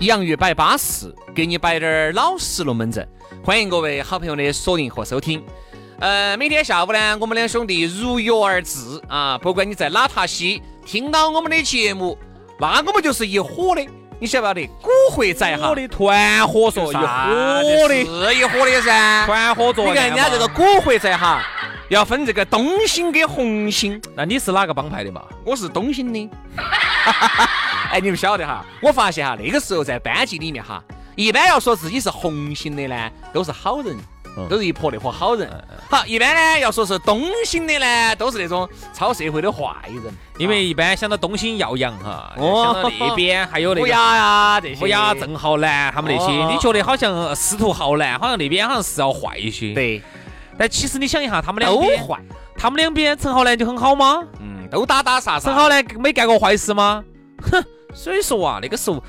洋芋摆巴适，给你摆点儿老实龙门阵。欢迎各位好朋友的锁定和收听。呃，每天下午呢，我们两兄弟如约而至啊。不管你在哪塔西听到我们的节目，那我们就是一伙的。你晓不晓得？古惑仔哈，的团伙说一伙的，是一伙的噻。团伙作你看人家这个古惑仔哈，要分这个东星跟红星。那你是哪个帮派的嘛？我是东星的。哎，你们晓得哈？我发现哈，那个时候在班级里面哈，一般要说自己是红星的呢，都是好人，都是一泼那伙好人。好，一般呢要说是东星的呢，都是那种超社会的坏人。因为一般想到东星耀阳哈，想到那 边还有那个乌鸦呀这些，乌鸦郑浩南他们那些，你觉得好像司徒浩南好像那边好像是要坏一些。对，但其实你想一下，他们两边坏，他们两边陈浩南就很好吗？嗯，都打打杀杀。陈浩南没干过坏事吗？哼。所以说啊，那个时候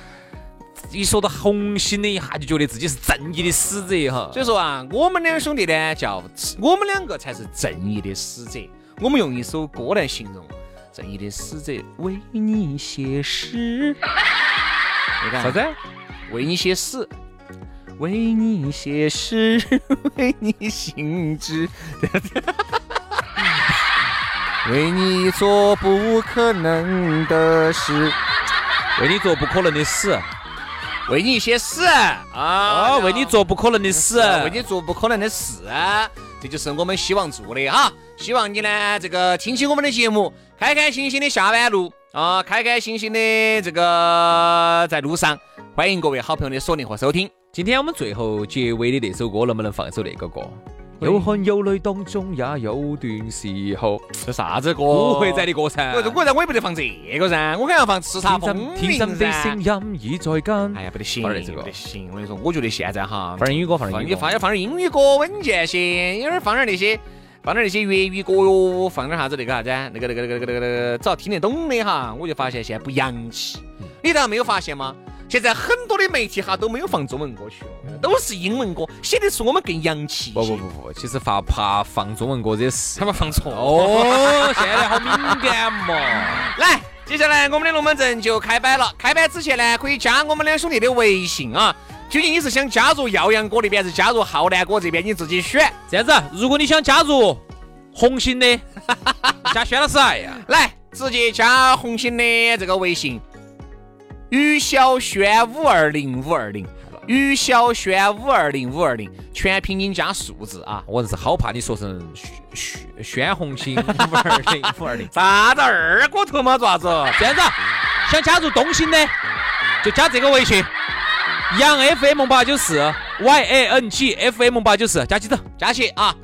一说到红星的，一下就觉得自己是正义的使者哈。所以说啊，我们两兄弟呢，叫我们两个才是正义的使者。我们用一首歌来形容正义的使者，为你写诗。你看啥子？为你写诗，为你写诗，为你行之。为你做不可能的事。为你做不可能的事，为你写死啊！哦为你做不可能的事，为你做不可能的事，这就是我们希望做的哈。希望你呢，这个听起我们的节目，开开心心的下班路啊，开开心心的这个在路上。欢迎各位好朋友的锁定和收听。今天我们最后结尾的那首歌，能不能放一首那个歌？有汗有泪当中也有段时候，这啥子歌？不会在的歌噻。我我我也不得放这个噻，我肯定要放《叱咤风云》哎呀，不得行，不得行。我跟你说，我觉得现在哈，放点英语歌，放点英语，放点放点英语歌稳健些，有点放点那些，放点那些粤语歌哟，放点啥子那个啥子，那个那个那个那个那个，只要听得懂的哈，我就发现现在不洋气。你倒没有发现吗？现在很多的媒体哈都没有放中文歌曲，都是英文歌，写的是我们更洋气。不不不不，其实发怕放中文歌这事，他们放错哦。现在好敏感嘛。来，接下来我们的龙门阵就开摆了。开摆之前呢，可以加我们两兄弟的微信啊。究竟你是想加入耀阳哥那边，还是加入浩南哥这边？你自己选。这样子，如果你想加入红星的，加轩老师哎呀，来直接加红星的这个微信。于小轩五 二零五二零，于小轩五二零五二零，全拼音加数字啊！我是好怕你说成轩轩红星五二零五二零，啥子二锅头嘛？做啥子？这样子，想加入东星的就加这个微信，杨 FM 八九四 Y A N G F M 八九四，加起走，加起啊！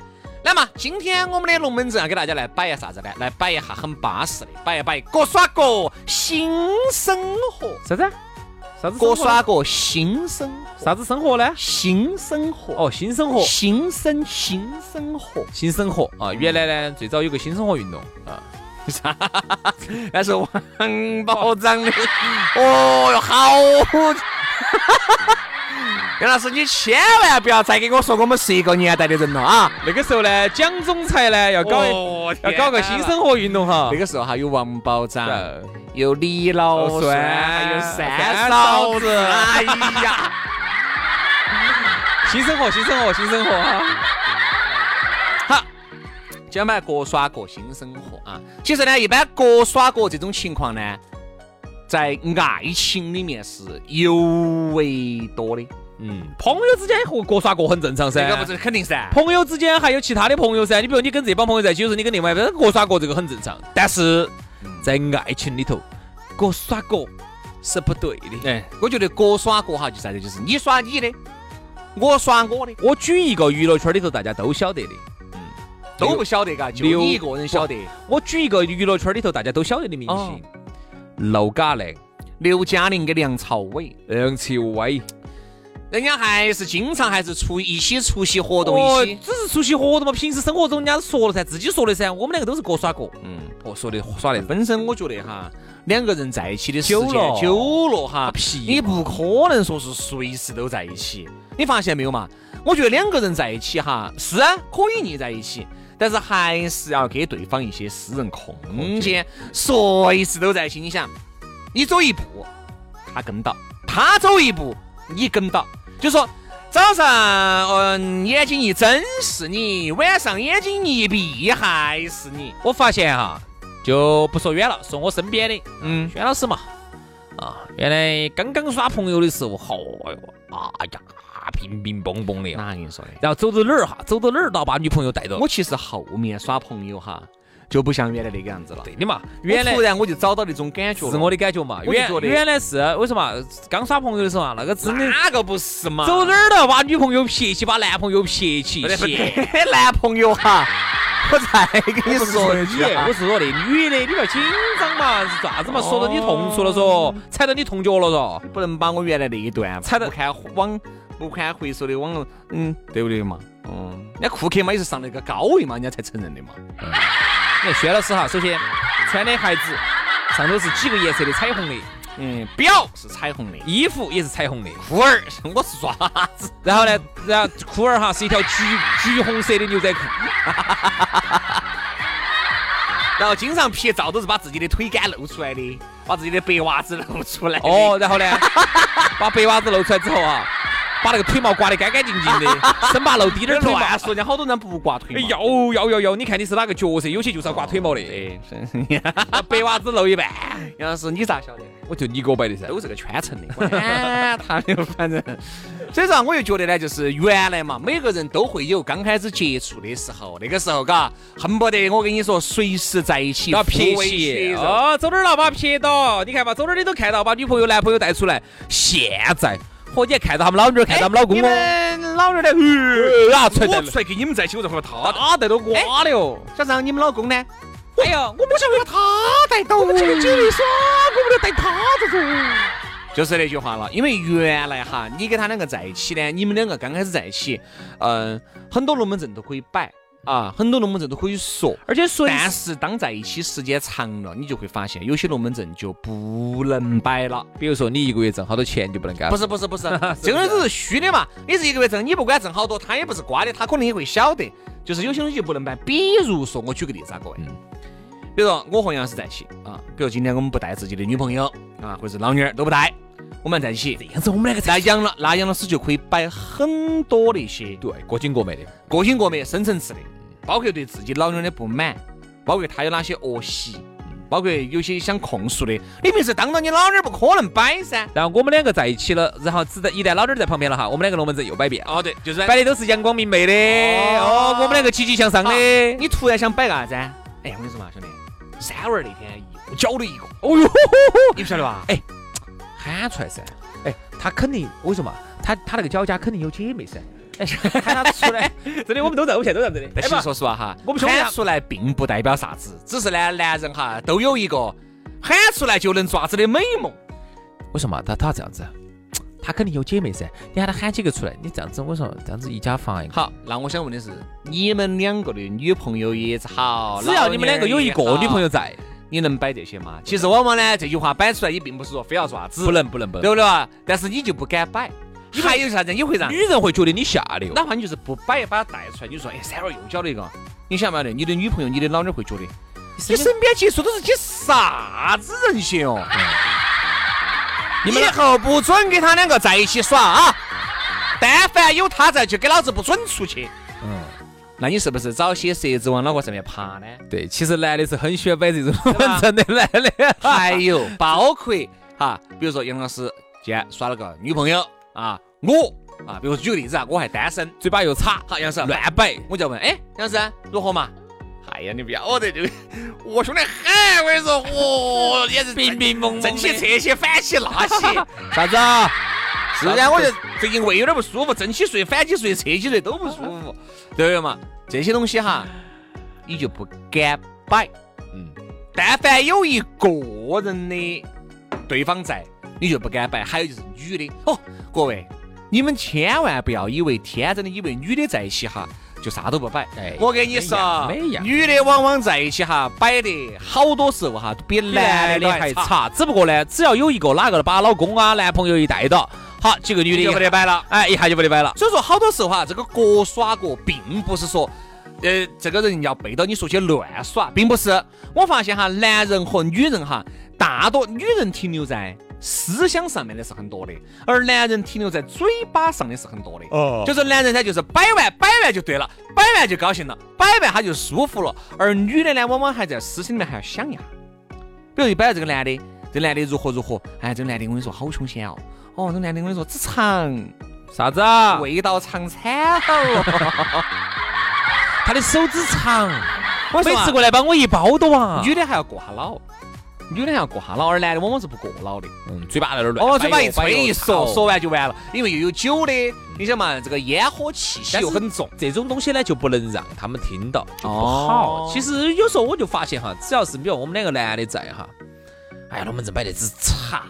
来嘛，今天我们的龙门阵要给大家来摆一下啥子呢？来摆一下很巴适的，摆一摆各耍各新生活。啥子？啥子？各耍各新生活。啥子生活呢？新生活。哦，新生活。新生新生活。新生活啊！原来呢，最早有个新生活运动啊。啥？那是王宝长的。哦哟，好。杨老师，你千万不要再给我说我们是一个年代的人了啊！那个时候呢，蒋总裁呢要搞要搞个新生活运动哈。那个时候哈有王保长，有李老栓，还有三嫂子。哎呀，新生活，新生活，新生活哈。好，接就买各耍各新生活啊。其实呢，一般各耍各这种情况呢，在爱情里面是尤为多的。嗯，朋友之间和各耍各很正常噻。这个不是肯定噻。朋友之间还有其他的朋友噻，你比如你跟这帮朋友在一起，有时候你跟另外一个各耍各，这个很正常。但是在爱情里头，各耍各是不对的。哎，我觉得各耍各哈，就啥子，就是你耍你的，我耍我的。我举一个娱乐圈里头大家都晓得的，嗯都不晓得嘎，就你一个人晓得。我举一个娱乐圈里头大家都晓得的明星，刘嘉玲、刘嘉玲跟梁朝伟、梁朝伟。人家还是经常还是出一起出席活动一起，只是出席活动嘛。平时生活中人家说了噻，自己说的噻。我们两个都是各耍各。嗯，哦，说的耍的。本身我觉得哈，两个人在一起的时间久了哈，皮你不可能说是随时都在一起。你发现没有嘛？我觉得两个人在一起哈，是啊，可以腻在一起，但是还是要给对方一些私人空间，随时都在一起。你想，你走一步，他跟到；他走一步，你跟到。就说早上，嗯，眼睛一睁是你，晚上眼睛一闭还是你。我发现哈，就不说远了，说我身边的，嗯，轩老师嘛，啊，原来刚刚耍朋友的时候，好哟，哎呀，乒乒乓乓的，哪跟你说的？然后走到哪儿哈，走到哪儿都要把女朋友带到。我其实后面耍朋友哈。就不像原来那个样子了。对的嘛，原来突然我就找到那种感觉，是我的感觉嘛。原原来是为什么？刚耍朋友的时候啊，那个真的哪个不是嘛？走哪儿都要把女朋友撇起，把男朋友撇起。男朋友哈，我再跟你说一句，我是说那女的，你不要紧张嘛，是啥子嘛？说到你痛处了嗦，踩到你痛脚了嗦，不能把我原来那一段踩到看往不堪回首的网络，嗯，对不对嘛？嗯，人家库克嘛也是上了一个高位嘛，人家才承认的嘛。你看薛老师哈，首先穿的鞋子上头是几个颜色的彩虹的，嗯，表是彩虹的，衣服也是彩虹的，裤儿 我是爪子，然后呢，然后裤儿哈是一条橘橘红色的牛仔裤，然后经常拍照都是把自己的腿杆露出来的，把自己的白袜子露出来。哦，然后呢，把白袜子露出来之后啊。把那个腿毛刮得干干净净的，生怕露滴点儿腿毛。乱说，人家好多人不刮腿毛。要要要要，你看你是哪个角色？有些就是要刮腿毛的。白袜子露一半。杨老师，你咋晓得？我就你给我摆的噻，都是个圈层的。他 的反正，所以说我又觉得呢，就是原来嘛，每个人都会有刚开始接触的时候，那个时候嘎，恨不得我跟你说，随时在一起要撇起。哦，走哪儿了？把撇到。你看嘛，走哪儿你都看到，把女朋友、男朋友带出来。现在。嚯！你还看到他们老女儿，看到他们老公哦。老女儿呢？啊，出来出来跟你们在一起，我才会他他带到瓜的哦。小张，你们老公呢？哎呀，我不想把他带到。我们这个耍，我不能带他这种。就是那句话了，因为原来哈，你跟他两个在一起呢，你们两个刚开始在一起，嗯，很多龙门阵都可以摆。啊，很多龙门阵都可以说，而且说，但是当在一起时间长了，你就会发现有些龙门阵就不能摆了。比如说，你一个月挣好多钱就不能干？不是不是不是，这个都是虚的嘛。你是一个月挣，你不管挣好多，他也不是瓜的，他可能也会晓得。就是有些东西就不能摆。比如说，我举个例子啊，各位，比如说我和杨老师在一起啊，比如今天我们不带自己的女朋友啊，或者是老女儿都不带，我们在一起，这样子我们两个在养了那杨老师就可以摆很多那些对过紧过美的，过紧过美、深层次的。包括对自己老娘的不满，包括他有哪些恶习，包括有些想控诉的，你平时当着你老娘不可能摆噻。然后我们两个在一起了，然后只在一旦老娘在旁边了哈，我们两个龙门阵又摆遍。哦，对，就是摆的都是阳光明媚的，哦，我们两个积极向上的。你突然想摆个啥子？哎，我跟你说嘛，兄弟，三娃那天又搅了一个，哦哟，你不晓得吧？哎，喊出来噻。哎，他肯定，我说嘛，他他那个脚家肯定有姐妹噻。喊他出来，真的，我们都在，我们现在都在这里。但其实说实话哈，我们喊出来并不代表啥子，只是呢，男人哈都有一个喊出来就能抓子的美梦。为什么他他这样子？他肯定有姐妹噻，你喊他喊几个出来，你这样子，我说这样子一家防一个。好，那我想问的是，你们两个的女朋友也好，只要你们两个有一个女朋友在，你能摆这些吗？其实往往呢，这句话摆出来也并不是说非要爪子，不能不能不能，对不对啊？但是你就不敢摆。还有啥子？你会让女人会觉得你下流，哪怕你就是不摆，把它带出来，你说，哎，三娃又交了一个，你想不晓得？你的女朋友、你的老娘会觉得，你身边接触都是些啥子人些哦？你们以后不准跟他两个在一起耍啊！但凡有他在，就给老子不准出去。嗯，那你是不是找些蛇子往脑壳上面爬呢？对，其实男的是很喜欢摆这种文章 的，男的。还有 包括哈，比如说杨老师今天耍了个女朋友啊，我啊，比如说举个例子啊，我还单身，嘴巴又差，好，杨老师乱摆，我就问，哎，杨老师如何嘛？哎呀，你不要得这个，我兄弟很，我跟你说，我，也是冰冰蒙蒙，正起这些，反起那些，啥子啊？是啊，我就最近胃有点不舒服，正起睡、反起睡、侧起睡都不舒服，对不对嘛？这些东西哈，你就不敢摆。嗯，但凡有一个人的对方在，你就不敢摆。还有就是女的哦，各位，你们千万不要以为天真的以为女的在一起哈。就啥都不摆，哎我跟你说，女的往往在一起哈，摆的好多时候哈，比男的还差。只不过呢，只要有一个哪个把老公啊、男朋友一带到，好，几个女的就不得摆了，哎，一下就不得摆了。所以说，好多时候哈，这个各耍各，并不是说，呃，这个人要背到你说去乱耍，并不是。我发现哈，男人和女人哈，大多女人停留在。思想上面的是很多的，而男人停留在嘴巴上的是很多的。哦，就是男人他就是摆完摆完就对了，摆完就高兴了，摆完他就舒服了。而女的呢，往往还在思想里面还要想一下。比如一摆这个男的，这男的如何如何，哎，这个男的我跟你说好凶险哦，哦，这男的我跟你说只长啥子啊？味道长惨了，他的手指长，每次过来帮我一包都完。女的还要过下脑。女的要过哈脑，而男的往往是不过脑的。嗯，嘴巴在那儿乱。哦，嘴巴一吹一说，说完就完了。因为又有酒的，你想嘛，这个烟火气息又很重，这种东西呢就不能让他们听到，就不好。其实有时候我就发现哈，只要是比如我们两个男的在哈，哎呀，龙门阵摆的只差。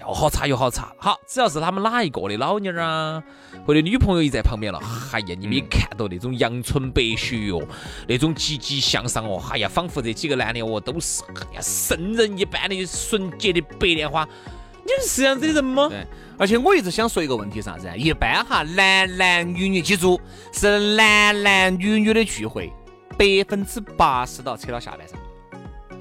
要好差又好差，好，只要是他们哪一个的老妞儿啊，或者女朋友一在旁边了，哎呀，你没看到那种阳春白雪哟，那种积极向上哦，哎呀，仿佛这几个男的哦都是哎呀圣人一般的纯洁的白莲花，你们是这样子的人吗？对，而且我一直想说一个问题，啥子？一般哈，男男女女，记住是男男女女的聚会，百分之八十都要扯到下半身。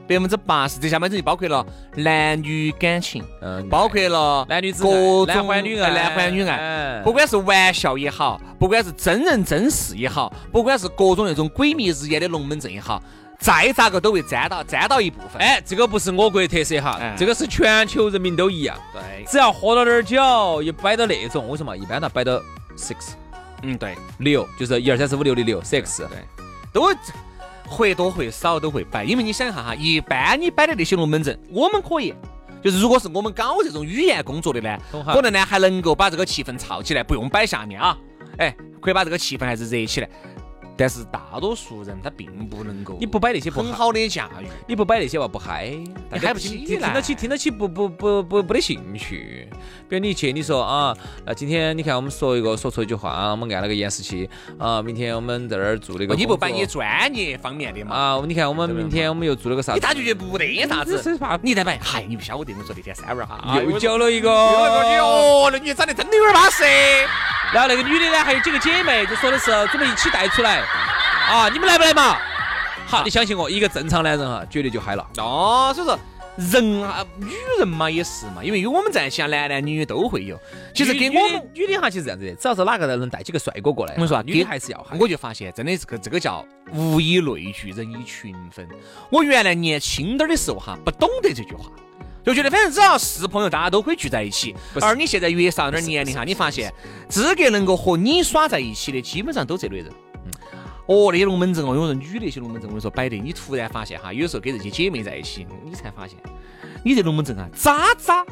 百分之八十，这下面就包括了男女感情，嗯，包括了男女各种男欢女爱，男欢女爱，不管是玩笑也好，不管是真人真事也好，不管是各种那种鬼迷日眼的龙门阵也好，再咋个都会沾到，沾到一部分。哎，这个不是我国特色哈，这个是全球人民都一样。对，只要喝了点酒，一摆到那种，为什么？一般都摆到 six，嗯，对，六，就是一二三四五六的六，six，对，都。或多或少都会摆，因为你想一下哈，一般你摆的那些龙门阵，我们可以，就是如果是我们搞这种语言工作的呢，可能呢还能够把这个气氛炒起来，不用摆下面啊，哎，可以把这个气氛还是热起来。但是大多数人他并不能够，你不摆那些不很好的驾驭，你不摆那些话不嗨，你嗨不起，听得起听得起不不不不不得兴趣。比如你去你说啊，那今天你看我们说一个说错一句话，我们按了个延时器啊，明天我们在那儿做那个，你不摆你专业方面的嘛？啊，你看我们明天我们又做了个啥？你咋就觉得不得啥子，你再摆，嗨，你不晓得我说那天三娃哈，又交了一个，哦，那女的长得真的有点巴适。然后那个女的呢，还有几个姐妹，就说的是准备一起带出来。啊，你们来不来嘛？好，你相信我，一个正常男人哈，绝对就嗨了。哦，所以说人啊，女人嘛也是嘛，因为有我们在一起，男男女女都会有。其实给我们女的哈，其实这样子的，只要是哪个人能带几个帅哥过来，我跟你说，女的还是要嗨。我就发现，真的这个这个叫物以类聚，人以群分。我原来年轻点的时候哈，不懂得这句话，就觉得反正只要是朋友，大家都可以聚在一起。而你现在越上点年龄哈，你发现资格能够和你耍在一起的，基本上都这类人。哦，那些龙门阵哦，有人女那些龙门阵，我跟你说摆的，你突然发现哈，有时候跟这些姐妹在一起，你才发现，你这龙门阵啊，渣渣，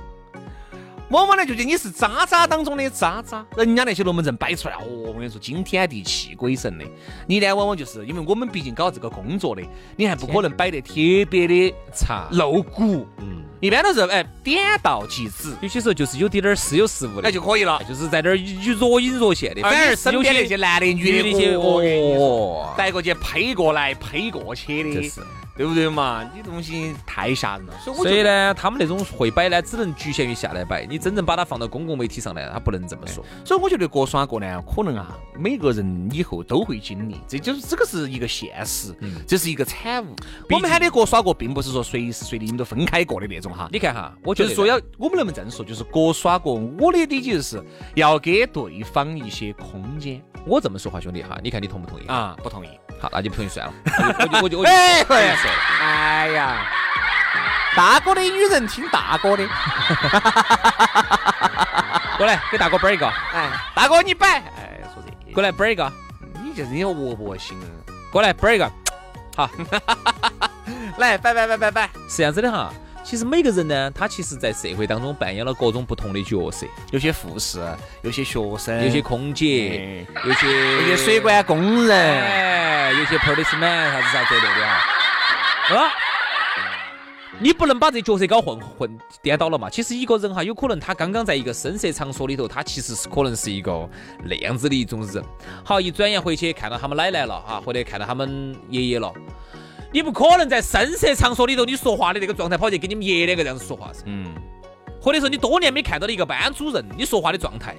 往往呢就觉得你是渣渣当中的渣渣，人家那些龙门阵摆出来，哦，我跟你说惊天地泣鬼神的，你呢往往就是因为我们毕竟搞这个工作的，你还不可能摆得特别的差露骨，嗯。一般都是哎点到即止，有些时候就是有点点似有似无的，那就可以了，就是在那儿若隐若现的。反而身边那些男的女的那些，哦，带过去呸过来呸过去的，对不对嘛？你东西太吓人了，所以呢，他们那种会摆呢，只能局限于下来摆。你真正把它放到公共媒体上来，他不能这么说。所以我觉得各耍各呢，可能啊，每个人以后都会经历，这就是这个是一个现实，这是一个产物。我们喊的各耍各，并不是说随时随地你们都分开过的那种哈。你看哈，我就是说要，我们能不能这样说？就是各耍各，我的理解就是要给对方一些空间我这么说话，兄弟哈，你看你同不同意？啊。不同意？好，那就不同意算了。我就我就我就 哎我就说哎呀，大哥的女人听大哥的，过来给大哥摆一个，哎，大哥你摆，哎，说这过来摆一个，你就是你恶不恶心啊？过来摆一个。好 来，摆摆摆摆摆，是这样子的哈，其实每个人呢，他其实在社会当中扮演了各种不同的角色，有些护士，有些学生，有些空姐，有些有些水管工人，哎，有些 policeman 啥子啥之类的哈。啊，你不能把这角色搞混混颠倒了嘛。其实一个人哈，有可能他刚刚在一个深色场所里头，他其实是可能是一个那样子的一种人。好，一转眼回去看到他们奶奶了哈，或者看到他们爷爷了。你不可能在声色场所里头，你说话的那个状态跑去跟你们爷两个这样子说话噻。嗯，或者说你多年没看到的一个班主任，你说话的状态，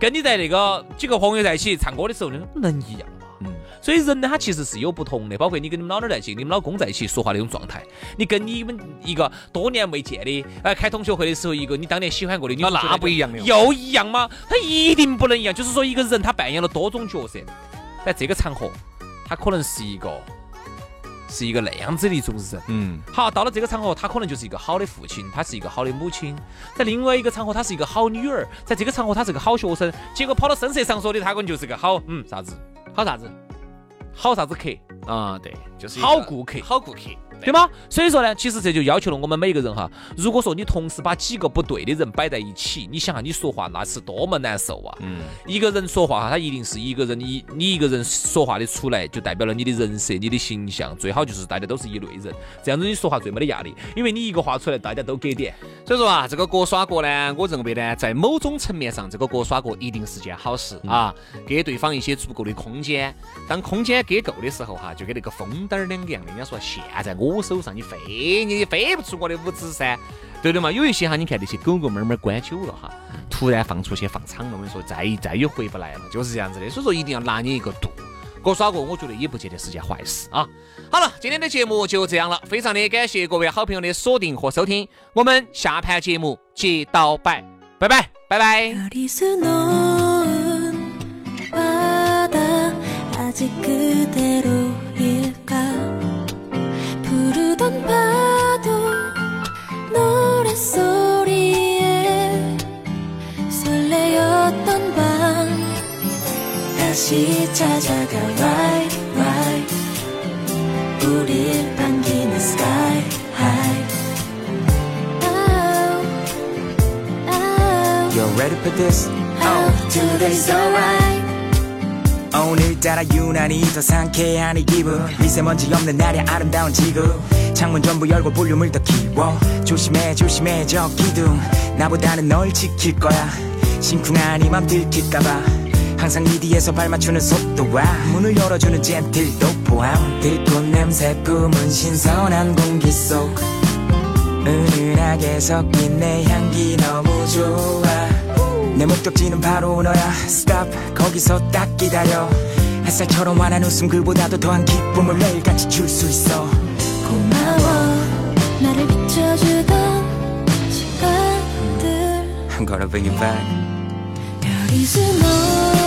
跟你在那个几个朋友在一起唱歌的时候，那能一样吗？嗯所以人呢，他其实是有不同的，包括你跟你们老娘在一起，你们老公在一起说话那种状态，你跟你们一个多年未见的，呃，开同学会的时候，一个你当年喜欢过的女那不一样的又一样吗？他一定不能一样。就是说，一个人他扮演了多种角色，在这个场合，他可能是一个是一个那样子的一种人。嗯，好，到了这个场合，他可能就是一个好的父亲，他是一个好的母亲；在另外一个场合，他是一个好女儿；在这个场合，他是个好学生。结果跑到声色场所的，他可能就是个好嗯啥子好啥子？好啥子客，啊，对，就是好顾客，好顾客，对吗？所以说呢，其实这就要求了我们每个人哈。如果说你同时把几个不对的人摆在一起，你想下你说话那是多么难受啊！嗯，一个人说话哈，他一定是一个人，你你一个人说话的出来，就代表了你的人设、你的形象。最好就是大家都是一类人，这样子你说话最没得压力，因为你一个话出来，大家都给点。所以说啊，这个各耍各呢，我认为呢，在某种层面上，这个各耍各一定是件好事啊，给对方一些足够的空间。当空间给够的时候哈，就跟那个风灯儿两个样的。人家说现在我手上，你飞你也飞不出我的五指噻，对的嘛。有一些哈，你看那些狗狗猫猫关久了哈，突然放出去放场了，我跟你说，再再也回不来了，就是这样子的。所以说一定要拿捏一个度。各耍各，我觉得也不见得是件坏事啊。好了，今天的节目就这样了，非常的感谢各位好朋友的锁定和收听，我们下盘节目接到摆，拜拜，拜拜。 부르던 파도 노랫소리에 설레었던 밤 다시 찾아가 right right 우릴 반기는 sky high oh, oh. You're ready for this? Oh, today's alright. 오늘따라 유난히 더 상쾌한 이 기분 미세먼지 없는 날이 아름다운 지구 창문 전부 열고 볼륨을 더 키워. 조심해 조심해 저 기둥. 나보다는 널 지킬 거야. 심쿵한 이맘 들킬까봐. 항상 네 뒤에서 발 맞추는 속도와 문을 열어주는 젠틀도 포함. 들꽃 냄새 품은 신선한 공기 속. 은은하게 섞인 내 향기 너무 좋아. 내 목적지는 바로 너야. Stop. 거기서 딱 기다려. 햇살처럼 환한 웃음 그보다도 더한 기쁨을 매일같이 줄 수 있어 要一次梦。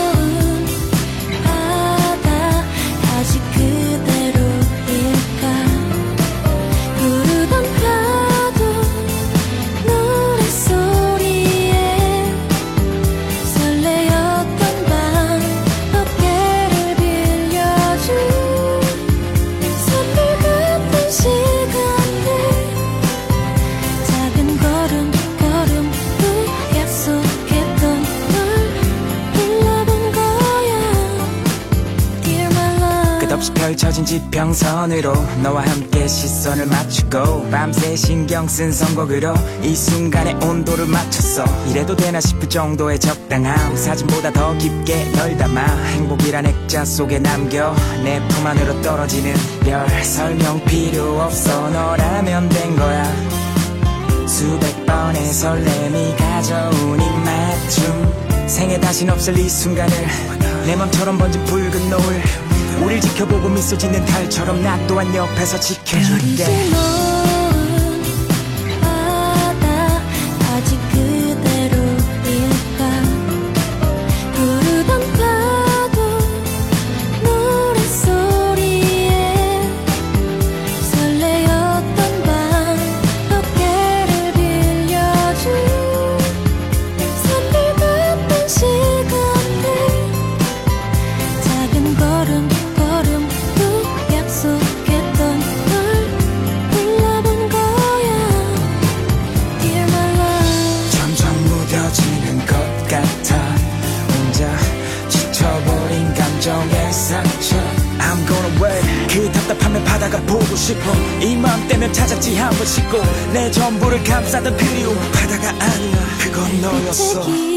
지평선으로 너와 함께 시선을 맞추고 밤새 신경 쓴 선곡으로 이 순간의 온도를 맞췄어. 이래도 되나 싶을 정도의 적당함. 사진보다 더 깊게 널 담아 행복이란 액자 속에 남겨 내 품 안으로 떨어지는 별 설명 필요 없어. 너라면 된 거야. 수백 번의 설렘이 가져온 이 맞춤. 생에 다신 없을 이 순간을 내 맘처럼 번진 붉은 노을 우릴 지켜보고 미소 짓는 달처럼 나 또한 옆에서 지켜줄게 번 씻고 내 전부를 감싸던 그리움 바다가 아니야 그건 너였어